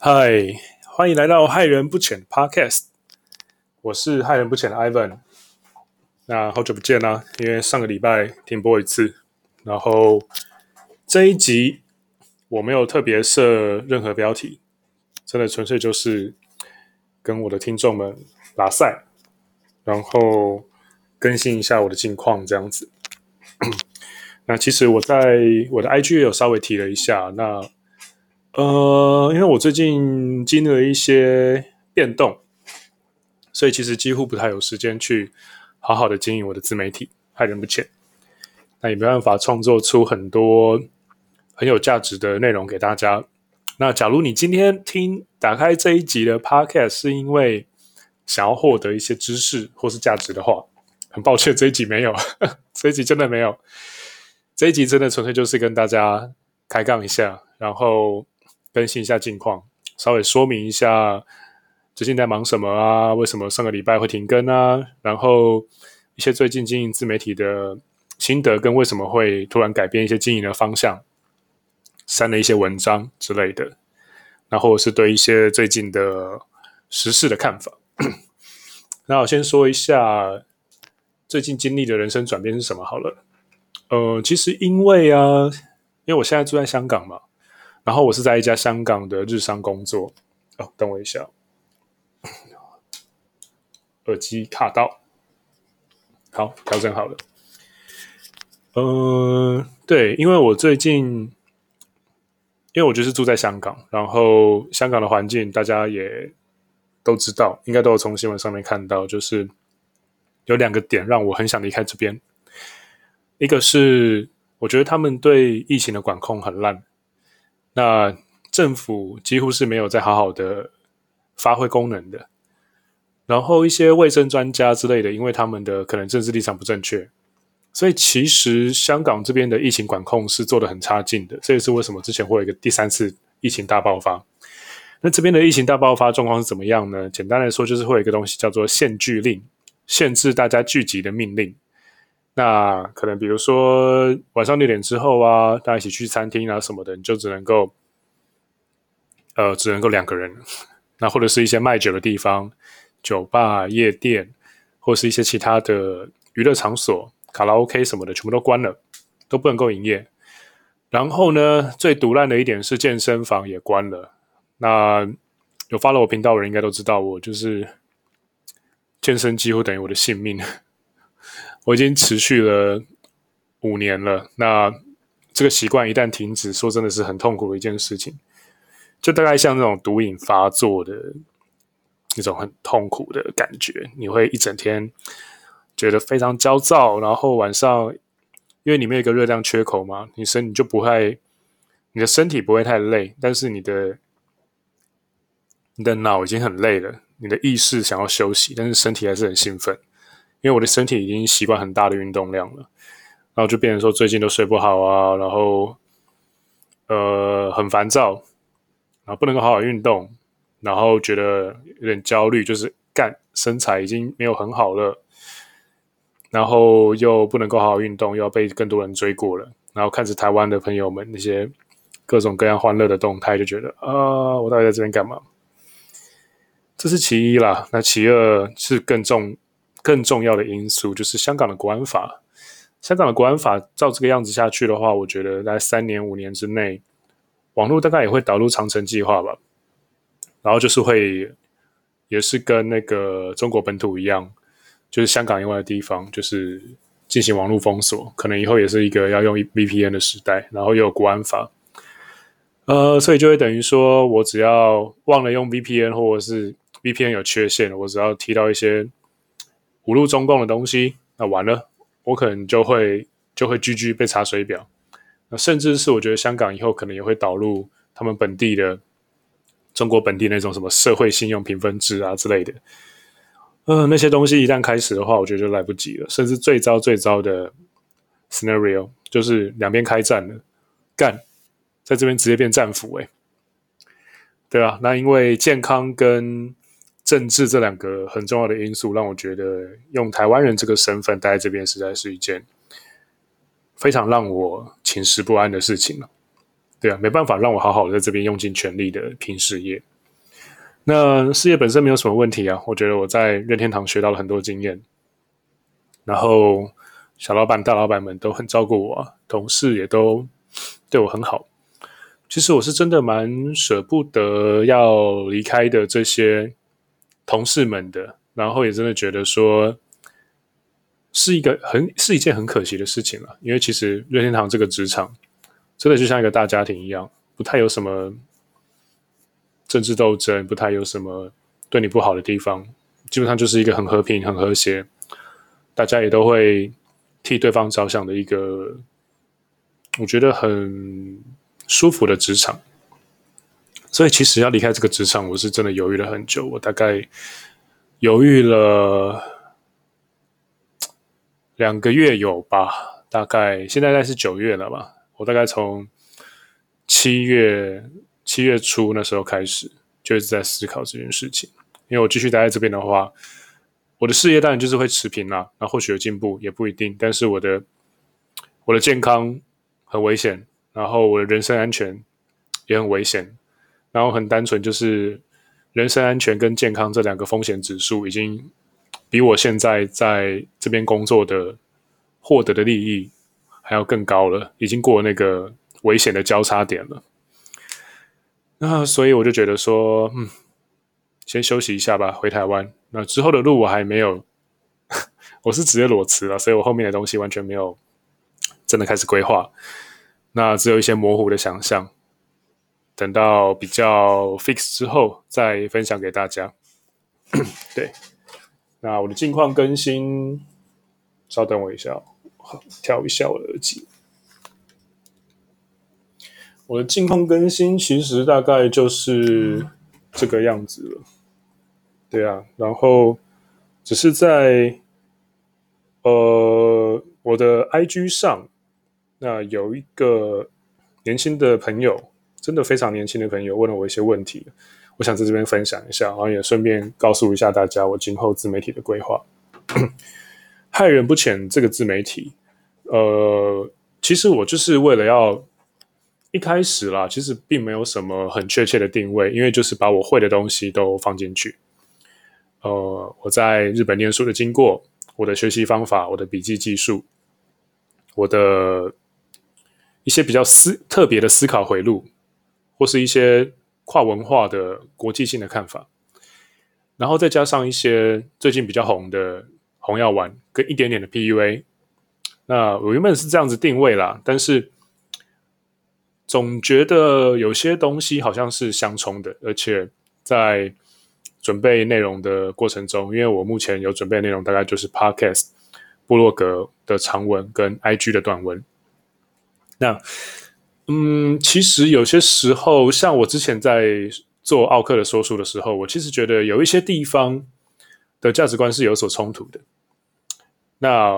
嗨，欢迎来到害人不浅 Podcast，我是害人不浅的 Ivan。那好久不见啦，因为上个礼拜停播一次，然后这一集我没有特别设任何标题，真的纯粹就是跟我的听众们拉赛，然后更新一下我的近况这样子。那其实我在我的 IG 也有稍微提了一下，那。呃，因为我最近经历了一些变动，所以其实几乎不太有时间去好好的经营我的自媒体，害人不浅。那也没办法创作出很多很有价值的内容给大家。那假如你今天听打开这一集的 Podcast 是因为想要获得一些知识或是价值的话，很抱歉这一集没有，这一集真的没有，这一集真的纯粹就是跟大家开杠一下，然后。更新一下近况，稍微说明一下最近在忙什么啊？为什么上个礼拜会停更啊？然后一些最近经营自媒体的心得，跟为什么会突然改变一些经营的方向，删了一些文章之类的。然后是对一些最近的时事的看法。那我先说一下最近经历的人生转变是什么好了。呃，其实因为啊，因为我现在住在香港嘛。然后我是在一家香港的日商工作。哦，等我一下，耳机卡到，好，调整好了。嗯、对，因为我最近，因为我就是住在香港，然后香港的环境大家也都知道，应该都有从新闻上面看到，就是有两个点让我很想离开这边。一个是我觉得他们对疫情的管控很烂。那政府几乎是没有在好好的发挥功能的，然后一些卫生专家之类的，因为他们的可能政治立场不正确，所以其实香港这边的疫情管控是做得很差劲的。这也是为什么之前会有一个第三次疫情大爆发。那这边的疫情大爆发状况是怎么样呢？简单来说，就是会有一个东西叫做限聚令，限制大家聚集的命令。那可能比如说晚上六点之后啊，大家一起去餐厅啊什么的，你就只能够，呃，只能够两个人。那或者是一些卖酒的地方，酒吧、夜店，或是一些其他的娱乐场所，卡拉 OK 什么的，全部都关了，都不能够营业。然后呢，最毒烂的一点是健身房也关了。那有 follow 我频道的人应该都知道，我就是健身几乎等于我的性命。我已经持续了五年了，那这个习惯一旦停止，说真的是很痛苦的一件事情，就大概像那种毒瘾发作的那种很痛苦的感觉，你会一整天觉得非常焦躁，然后晚上因为里面有一个热量缺口嘛，你身你就不会，你的身体不会太累，但是你的你的脑已经很累了，你的意识想要休息，但是身体还是很兴奋。因为我的身体已经习惯很大的运动量了，然后就变成说最近都睡不好啊，然后呃很烦躁，然后不能够好好运动，然后觉得有点焦虑，就是干身材已经没有很好了，然后又不能够好好运动，又要被更多人追过了，然后看着台湾的朋友们那些各种各样欢乐的动态，就觉得啊，我到底在这边干嘛？这是其一啦，那其二是更重。更重要的因素就是香港的国安法。香港的国安法照这个样子下去的话，我觉得在三年五年之内，网络大概也会导入长城计划吧。然后就是会，也是跟那个中国本土一样，就是香港以外的地方，就是进行网络封锁。可能以后也是一个要用 VPN 的时代，然后又有国安法。呃，所以就会等于说我只要忘了用 VPN，或者是 VPN 有缺陷，我只要提到一些。侮辱中共的东西，那完了，我可能就会就会 GG 被查水表。那甚至是我觉得香港以后可能也会导入他们本地的中国本地那种什么社会信用评分制啊之类的。呃，那些东西一旦开始的话，我觉得就来不及了。甚至最糟最糟的 scenario 就是两边开战了，干，在这边直接变战俘诶。对啊，那因为健康跟政治这两个很重要的因素，让我觉得用台湾人这个身份待在这边，实在是一件非常让我寝食不安的事情了。对啊，没办法让我好好在这边用尽全力的拼事业。那事业本身没有什么问题啊，我觉得我在任天堂学到了很多经验，然后小老板、大老板们都很照顾我，同事也都对我很好。其实我是真的蛮舍不得要离开的这些同事们的，然后也真的觉得说是一个很是一件很可惜的事情了，因为其实任天堂这个职场真的就像一个大家庭一样，不太有什么。政治斗争不太有什么对你不好的地方，基本上就是一个很和平、很和谐，大家也都会替对方着想的一个，我觉得很舒服的职场。所以其实要离开这个职场，我是真的犹豫了很久，我大概犹豫了两个月有吧，大概现在大概是九月了吧，我大概从七月。七月初那时候开始，就一直在思考这件事情。因为我继续待在这边的话，我的事业当然就是会持平啦，那或许有进步也不一定。但是我的我的健康很危险，然后我的人身安全也很危险。然后很单纯就是人身安全跟健康这两个风险指数，已经比我现在在这边工作的获得的利益还要更高了，已经过那个危险的交叉点了。那所以我就觉得说，嗯，先休息一下吧，回台湾。那之后的路我还没有，我是直接裸辞了，所以我后面的东西完全没有真的开始规划。那只有一些模糊的想象，等到比较 fix 之后再分享给大家。对，那我的近况更新，稍等我一下，调一下我的耳机。我的近况更新其实大概就是这个样子了，对啊，然后只是在呃我的 IG 上，那有一个年轻的朋友，真的非常年轻的朋友问了我一些问题，我想在这边分享一下，然后也顺便告诉一下大家我今后自媒体的规划。害人不浅这个自媒体，呃，其实我就是为了要。一开始啦，其实并没有什么很确切的定位，因为就是把我会的东西都放进去。呃，我在日本念书的经过，我的学习方法，我的笔记技术，我的一些比较思特别的思考回路，或是一些跨文化的国际性的看法，然后再加上一些最近比较红的红药丸跟一点点的 PUA。那我原本是这样子定位啦，但是。总觉得有些东西好像是相冲的，而且在准备内容的过程中，因为我目前有准备内容，大概就是 Podcast、部落格的长文跟 IG 的短文。那，嗯，其实有些时候，像我之前在做奥克的说书的时候，我其实觉得有一些地方的价值观是有所冲突的。那。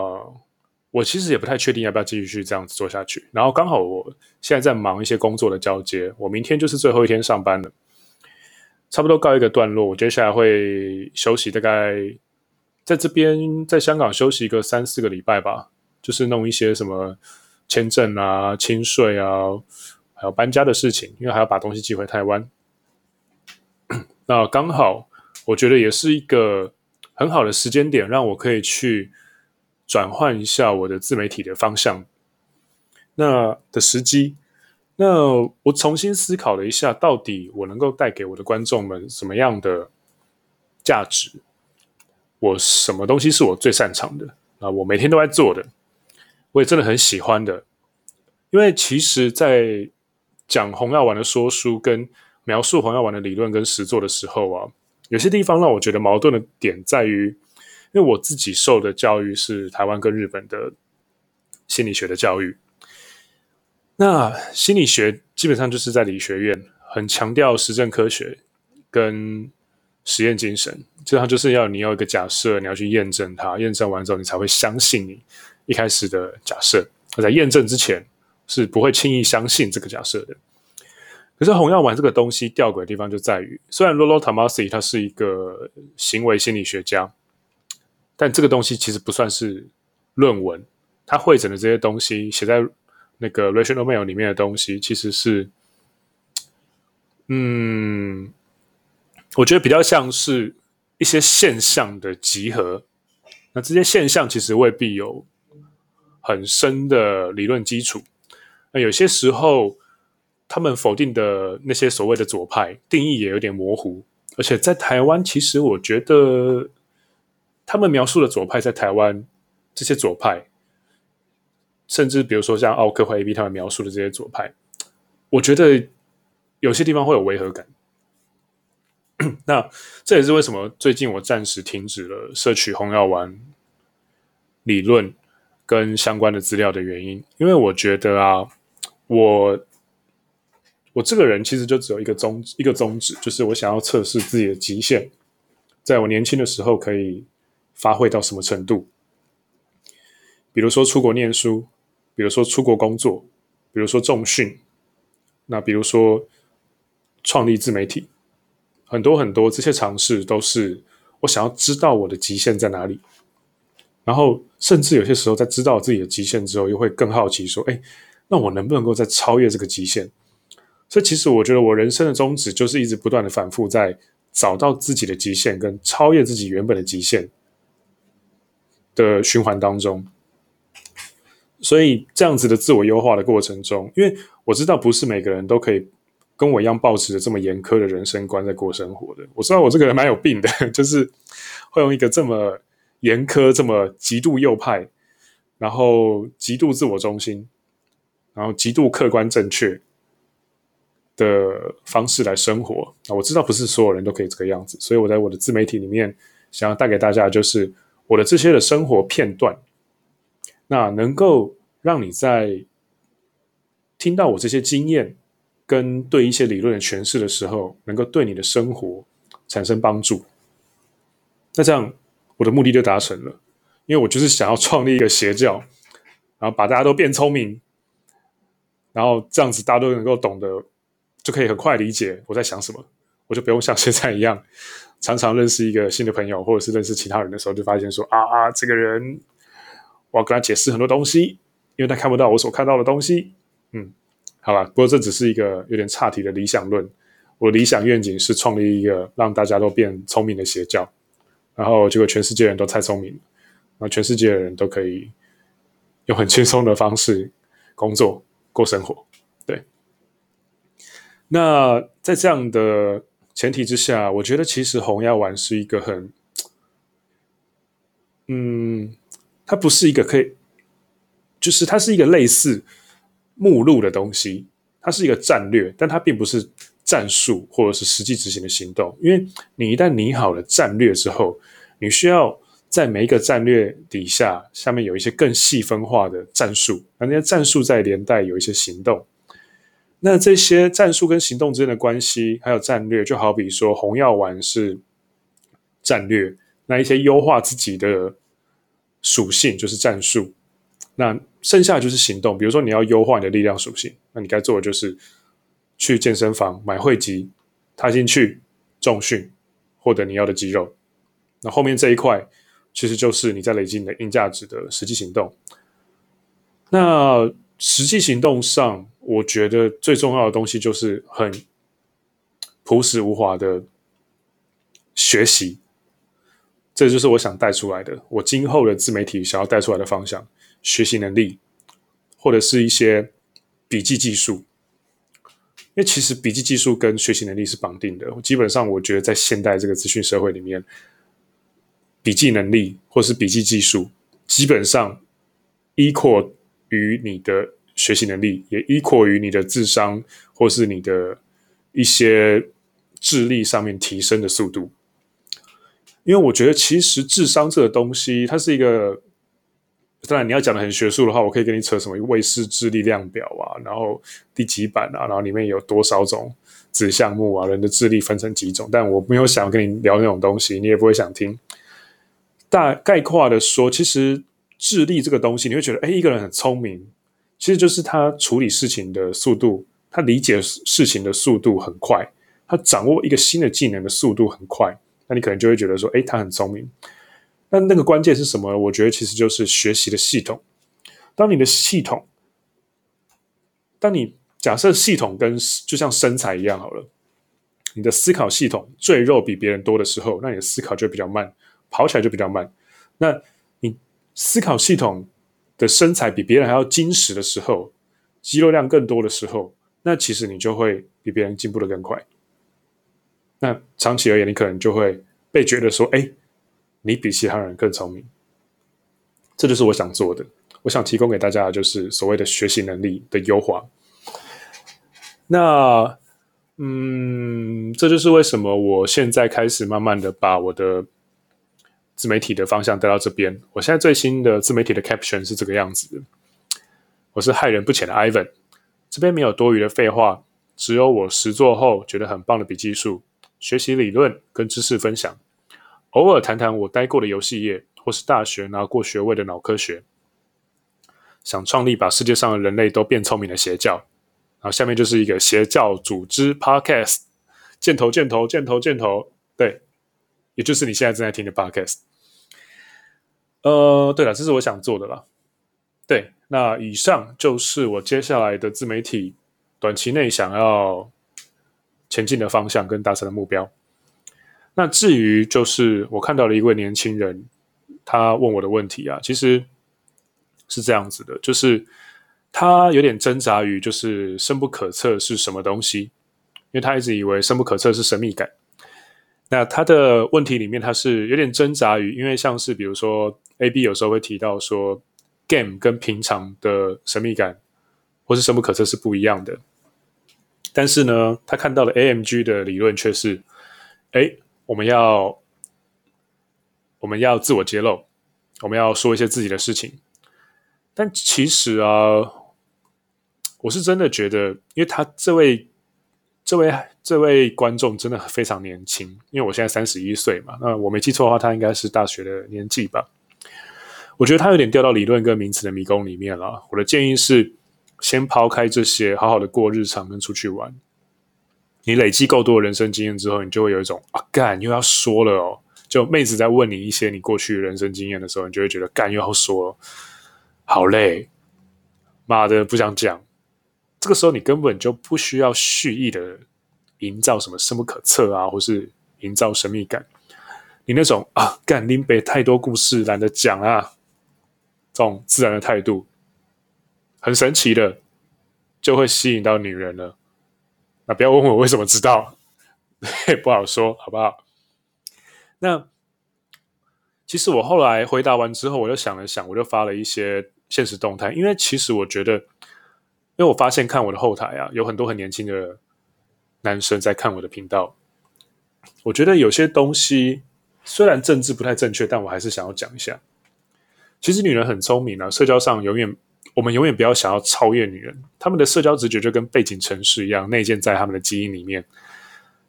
我其实也不太确定要不要继续这样子做下去。然后刚好我现在在忙一些工作的交接，我明天就是最后一天上班了，差不多告一个段落。我接下来会休息，大概在这边在香港休息一个三四个礼拜吧，就是弄一些什么签证啊、清税啊，还有搬家的事情，因为还要把东西寄回台湾。那刚好我觉得也是一个很好的时间点，让我可以去。转换一下我的自媒体的方向，那的时机，那我重新思考了一下，到底我能够带给我的观众们什么样的价值？我什么东西是我最擅长的？啊，我每天都在做的，我也真的很喜欢的。因为其实，在讲红药丸的说书跟描述红药丸的理论跟实作的时候啊，有些地方让我觉得矛盾的点在于。因为我自己受的教育是台湾跟日本的心理学的教育，那心理学基本上就是在理学院很强调实证科学跟实验精神，基本上就是要你有一个假设，你要去验证它，验证完之后你才会相信你一开始的假设，而在验证之前是不会轻易相信这个假设的。可是红药丸这个东西吊诡的地方就在于，虽然 Rollo Tomasi 他是一个行为心理学家。但这个东西其实不算是论文，他汇整的这些东西写在那个 Rational Mail 里面的东西，其实是，嗯，我觉得比较像是一些现象的集合。那这些现象其实未必有很深的理论基础。那有些时候，他们否定的那些所谓的左派定义也有点模糊。而且在台湾，其实我觉得他们描述的左派在台湾这些左派，甚至比如说像奥克或 AB 他们描述的这些左派，我觉得有些地方会有违和感。那这也是为什么最近我暂时停止了摄取红药丸理论跟相关的资料的原因，因为我觉得啊，我我这个人其实就只有一个宗旨一个宗旨，就是我想要测试自己的极限，在我年轻的时候可以发挥到什么程度。比如说出国念书，比如说出国工作，比如说重训，那比如说创立自媒体。很多很多这些尝试都是我想要知道我的极限在哪里，然后甚至有些时候在知道自己的极限之后，又会更好奇说：“哎，那我能不能够再超越这个极限？”所以其实我觉得我人生的宗旨就是一直不断的反复在找到自己的极限跟超越自己原本的极限的循环当中。所以这样子的自我优化的过程中，因为我知道不是每个人都可以。跟我一样抱持着这么严苛的人生观在过生活的，我知道我这个人蛮有病的，就是会用一个这么严苛、这么极度右派，然后极度自我中心，然后极度客观正确的方式来生活。那我知道不是所有人都可以这个样子，所以我在我的自媒体里面想要带给大家就是我的这些的生活片段，那能够让你在听到我这些经验。跟对一些理论的诠释的时候，能够对你的生活产生帮助，那这样我的目的就达成了。因为我就是想要创立一个邪教，然后把大家都变聪明，然后这样子大家都能够懂得，就可以很快理解我在想什么。我就不用像现在一样，常常认识一个新的朋友，或者是认识其他人的时候，就发现说啊啊，这个人我要跟他解释很多东西，因为他看不到我所看到的东西。嗯。好吧，不过这只是一个有点差题的理想论。我的理想愿景是创立一个让大家都变聪明的邪教，然后结果全世界人都太聪明了，然后全世界的人都可以用很轻松的方式工作、过生活。对。那在这样的前提之下，我觉得其实红药丸是一个很，嗯，它不是一个可以，就是它是一个类似。目录的东西，它是一个战略，但它并不是战术或者是实际执行的行动。因为你一旦拟好了战略之后，你需要在每一个战略底下，下面有一些更细分化的战术，那那些战术再连带有一些行动。那这些战术跟行动之间的关系，还有战略，就好比说红药丸是战略，那一些优化自己的属性就是战术。那剩下就是行动，比如说你要优化你的力量属性，那你该做的就是去健身房买会籍，踏进去重训，获得你要的肌肉。那后面这一块其实就是你在累积你的硬价值的实际行动。那实际行动上，我觉得最重要的东西就是很朴实无华的学习，这就是我想带出来的，我今后的自媒体想要带出来的方向。学习能力，或者是一些笔记技术，因为其实笔记技术跟学习能力是绑定的。基本上，我觉得在现代这个资讯社会里面，笔记能力或是笔记技术，基本上 equal 于你的学习能力，也 equal 于你的智商或是你的一些智力上面提升的速度。因为我觉得，其实智商这个东西，它是一个。当然，你要讲的很学术的话，我可以跟你扯什么魏氏智力量表啊，然后第几版啊，然后里面有多少种子项目啊，人的智力分成几种。但我没有想要跟你聊那种东西，你也不会想听。大概括的说，其实智力这个东西，你会觉得，哎，一个人很聪明，其实就是他处理事情的速度，他理解事情的速度很快，他掌握一个新的技能的速度很快，那你可能就会觉得说，哎，他很聪明。那那个关键是什么？我觉得其实就是学习的系统。当你的系统，当你假设系统跟就像身材一样好了，你的思考系统赘肉比别人多的时候，那你的思考就比较慢，跑起来就比较慢。那你思考系统的身材比别人还要精实的时候，肌肉量更多的时候，那其实你就会比别人进步的更快。那长期而言，你可能就会被觉得说：“哎，你比其他人更聪明。”这就是我想做的。我想提供给大家的就是所谓的学习能力的优化。那，嗯，这就是为什么我现在开始慢慢的把我的自媒体的方向带到这边。我现在最新的自媒体的 caption 是这个样子的：我是害人不浅的 Ivan，这边没有多余的废话，只有我实作后觉得很棒的笔记术。学习理论跟知识分享，偶尔谈谈我待过的游戏业，或是大学拿过学位的脑科学。想创立把世界上的人类都变聪明的邪教，然后下面就是一个邪教组织 Podcast，箭头箭头箭头箭头，对，也就是你现在正在听的 Podcast。呃，对了，这是我想做的啦。对，那以上就是我接下来的自媒体短期内想要。前进的方向跟达成的目标。那至于就是我看到了一位年轻人，他问我的问题啊，其实是这样子的，就是他有点挣扎于就是深不可测是什么东西，因为他一直以为深不可测是神秘感。那他的问题里面，他是有点挣扎于，因为像是比如说 AB 有时候会提到说，game 跟平常的神秘感或是深不可测是不一样的。但是呢，他看到了 AMG 的理论却是，哎，我们要我们要自我揭露，我们要说一些自己的事情。但其实啊，我是真的觉得，因为他这位这位这位观众真的非常年轻，因为我现在三十一岁嘛，那我没记错的话，他应该是大学的年纪吧。我觉得他有点掉到理论跟名词的迷宫里面了。我的建议是。先抛开这些，好好的过日常跟出去玩。你累积够多的人生经验之后，你就会有一种啊，干又要说了哦。就妹子在问你一些你过去人生经验的时候，你就会觉得干又要说了，好累，妈的不想讲。这个时候你根本就不需要蓄意的营造什么深不可测啊，或是营造神秘感。你那种啊，干林北太多故事懒得讲啊，这种自然的态度。很神奇的，就会吸引到女人了。啊不要问我为什么知道，也不好说，好不好？那其实我后来回答完之后，我就想了想，我就发了一些现实动态。因为其实我觉得，因为我发现看我的后台啊，有很多很年轻的男生在看我的频道。我觉得有些东西虽然政治不太正确，但我还是想要讲一下。其实女人很聪明啊，社交上永远。我们永远不要想要超越女人，他们的社交直觉就跟背景城市一样，内建在他们的基因里面。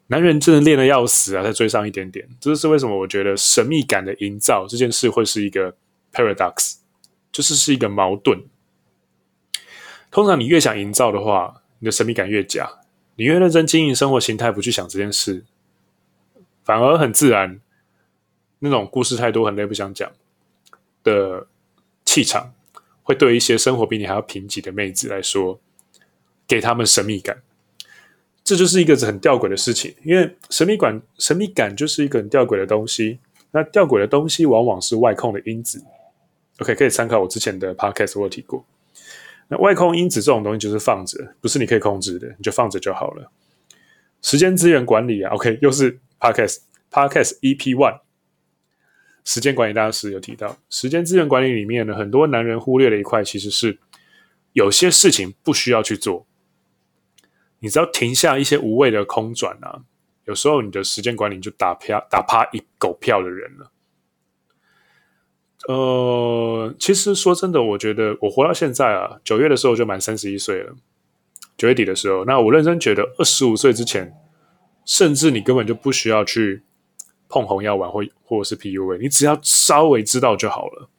男人真的练得要死啊，再追上一点点。这是为什么我觉得神秘感的营造这件事会是一个 paradox，就是是一个矛盾。通常你越想营造的话，你的神秘感越假；你越认真经营生活形态，不去想这件事，反而很自然。那种故事太多，很累，不想讲的气场。会对一些生活比你还要贫瘠的妹子来说，给他们神秘感，这就是一个很吊诡的事情。因为神秘感，神秘感就是一个很吊诡的东西。那吊诡的东西往往是外控的因子。OK，可以参考我之前的 Podcast，我有提过。那外控因子这种东西就是放着，不是你可以控制的，你就放着就好了。时间资源管理啊，OK，又是 Podcast，Podcast EP One。时间管理大师有提到，时间资源管理里面呢，很多男人忽略了一块，其实是有些事情不需要去做。你只要停下一些无谓的空转啊，有时候你的时间管理就打趴打趴一狗票的人了。呃，其实说真的，我觉得我活到现在啊，九月的时候就满三十一岁了，九月底的时候，那我认真觉得二十五岁之前，甚至你根本就不需要去。碰红药丸或或者是 PUA，你只要稍微知道就好了。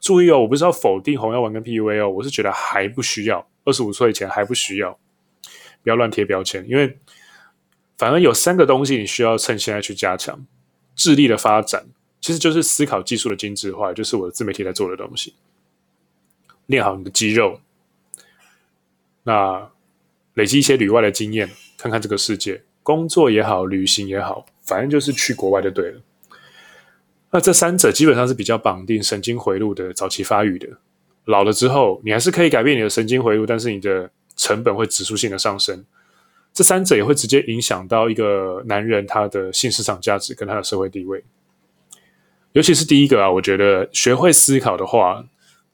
注意哦，我不是要否定红药丸跟 PUA 哦，我是觉得还不需要，二十五岁以前还不需要，不要乱贴标签。因为反而有三个东西你需要趁现在去加强：智力的发展，其实就是思考技术的精致化，就是我的自媒体在做的东西。练好你的肌肉，那累积一些旅外的经验，看看这个世界。工作也好，旅行也好，反正就是去国外就对了。那这三者基本上是比较绑定神经回路的早期发育的。老了之后，你还是可以改变你的神经回路，但是你的成本会指数性的上升。这三者也会直接影响到一个男人他的性市场价值跟他的社会地位。尤其是第一个啊，我觉得学会思考的话，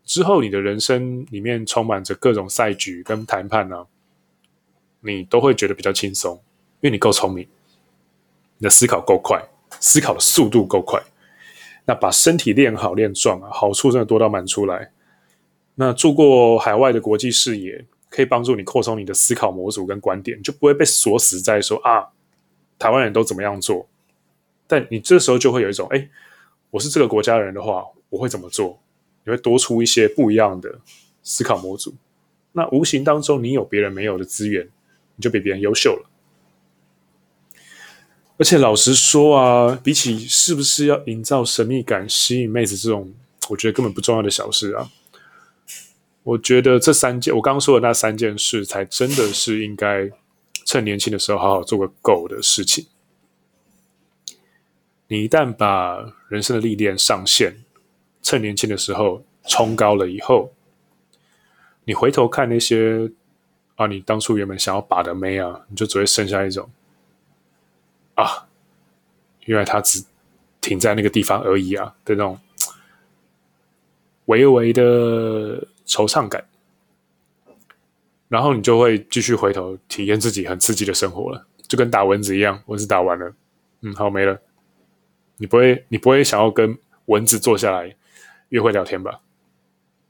之后你的人生里面充满着各种赛局跟谈判呢、你都会觉得比较轻松，因为你够聪明，你的思考够快，思考的速度够快。那把身体练好练壮啊，好处真的多到满出来。那住过海外的国际视野，可以帮助你扩充你的思考模组跟观点，就不会被锁死在说啊，台湾人都怎么样做。但你这时候就会有一种，哎，我是这个国家的人的话，我会怎么做？你会多出一些不一样的思考模组。那无形当中，你有别人没有的资源，你就比别人优秀了。而且老实说啊，比起是不是要营造神秘感、吸引妹子这种，我觉得根本不重要的小事啊。我觉得这三件，我刚刚说的那三件事，才真的是应该趁年轻的时候好好做个够的事情。你一旦把人生的历练上限，趁年轻的时候冲高了以后，你回头看那些啊，你当初原本想要把的妹啊，你就只会剩下一种。啊，原来他只停在那个地方而已啊的那种微微的惆怅感，然后你就会继续回头体验自己很刺激的生活了，就跟打蚊子一样，蚊子打完了，嗯，好没了，你不会，你不会想要跟蚊子坐下来约会聊天吧？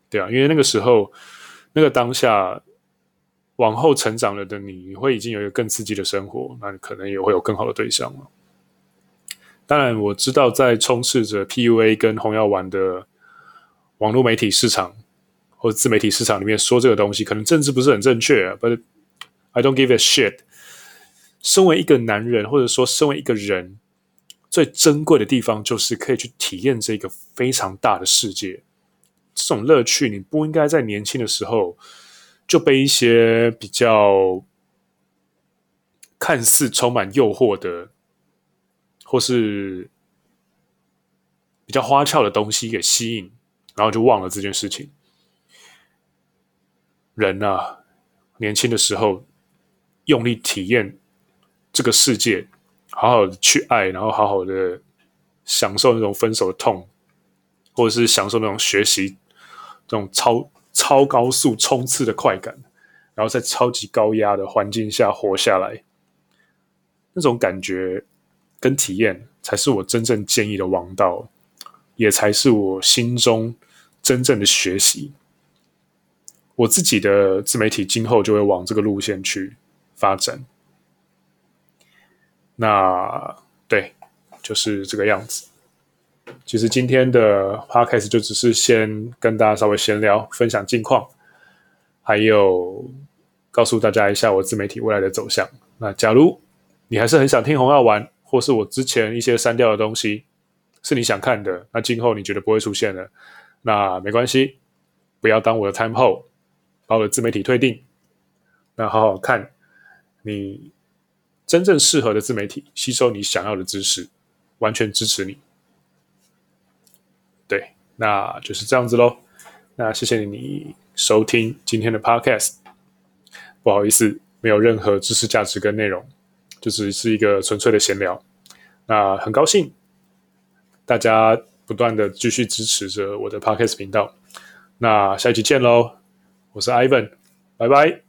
对啊，因为那个时候，那个当下。往后成长了的你，你会已经有一个更刺激的生活，那你可能也会有更好的对象了。当然，我知道在充斥着 PUA 跟红药丸的网络媒体市场或自媒体市场里面说这个东西，可能政治不是很正确。But I don't give a shit。身为一个男人，或者说身为一个人，最珍贵的地方就是可以去体验这个非常大的世界。这种乐趣，你不应该在年轻的时候。就被一些比较看似充满诱惑的，或是比较花俏的东西给吸引，然后就忘了这件事情。人啊，年轻的时候用力体验这个世界，好好的去爱，然后好好的享受那种分手的痛，或者是享受那种学习这种超。超高速冲刺的快感，然后在超级高压的环境下活下来，那种感觉跟体验，才是我真正建议的王道，也才是我心中真正的学习。我自己的自媒体今后就会往这个路线去发展。那对，就是这个样子。其实今天的 podcast 就只是先跟大家稍微闲聊，分享近况，还有告诉大家一下我自媒体未来的走向。那假如你还是很想听红药丸，或是我之前一些删掉的东西是你想看的，那今后你觉得不会出现了，那没关系，不要当我的 time hole，把我的自媒体退订，那好好看你真正适合的自媒体，吸收你想要的知识，完全支持你。对，那就是这样子喽。那谢谢你收听今天的 Podcast。不好意思，没有任何知识价值跟内容，就只是一个纯粹的闲聊。那很高兴大家不断的继续支持着我的 Podcast 频道。那下一期见喽，我是 Ivan，拜拜。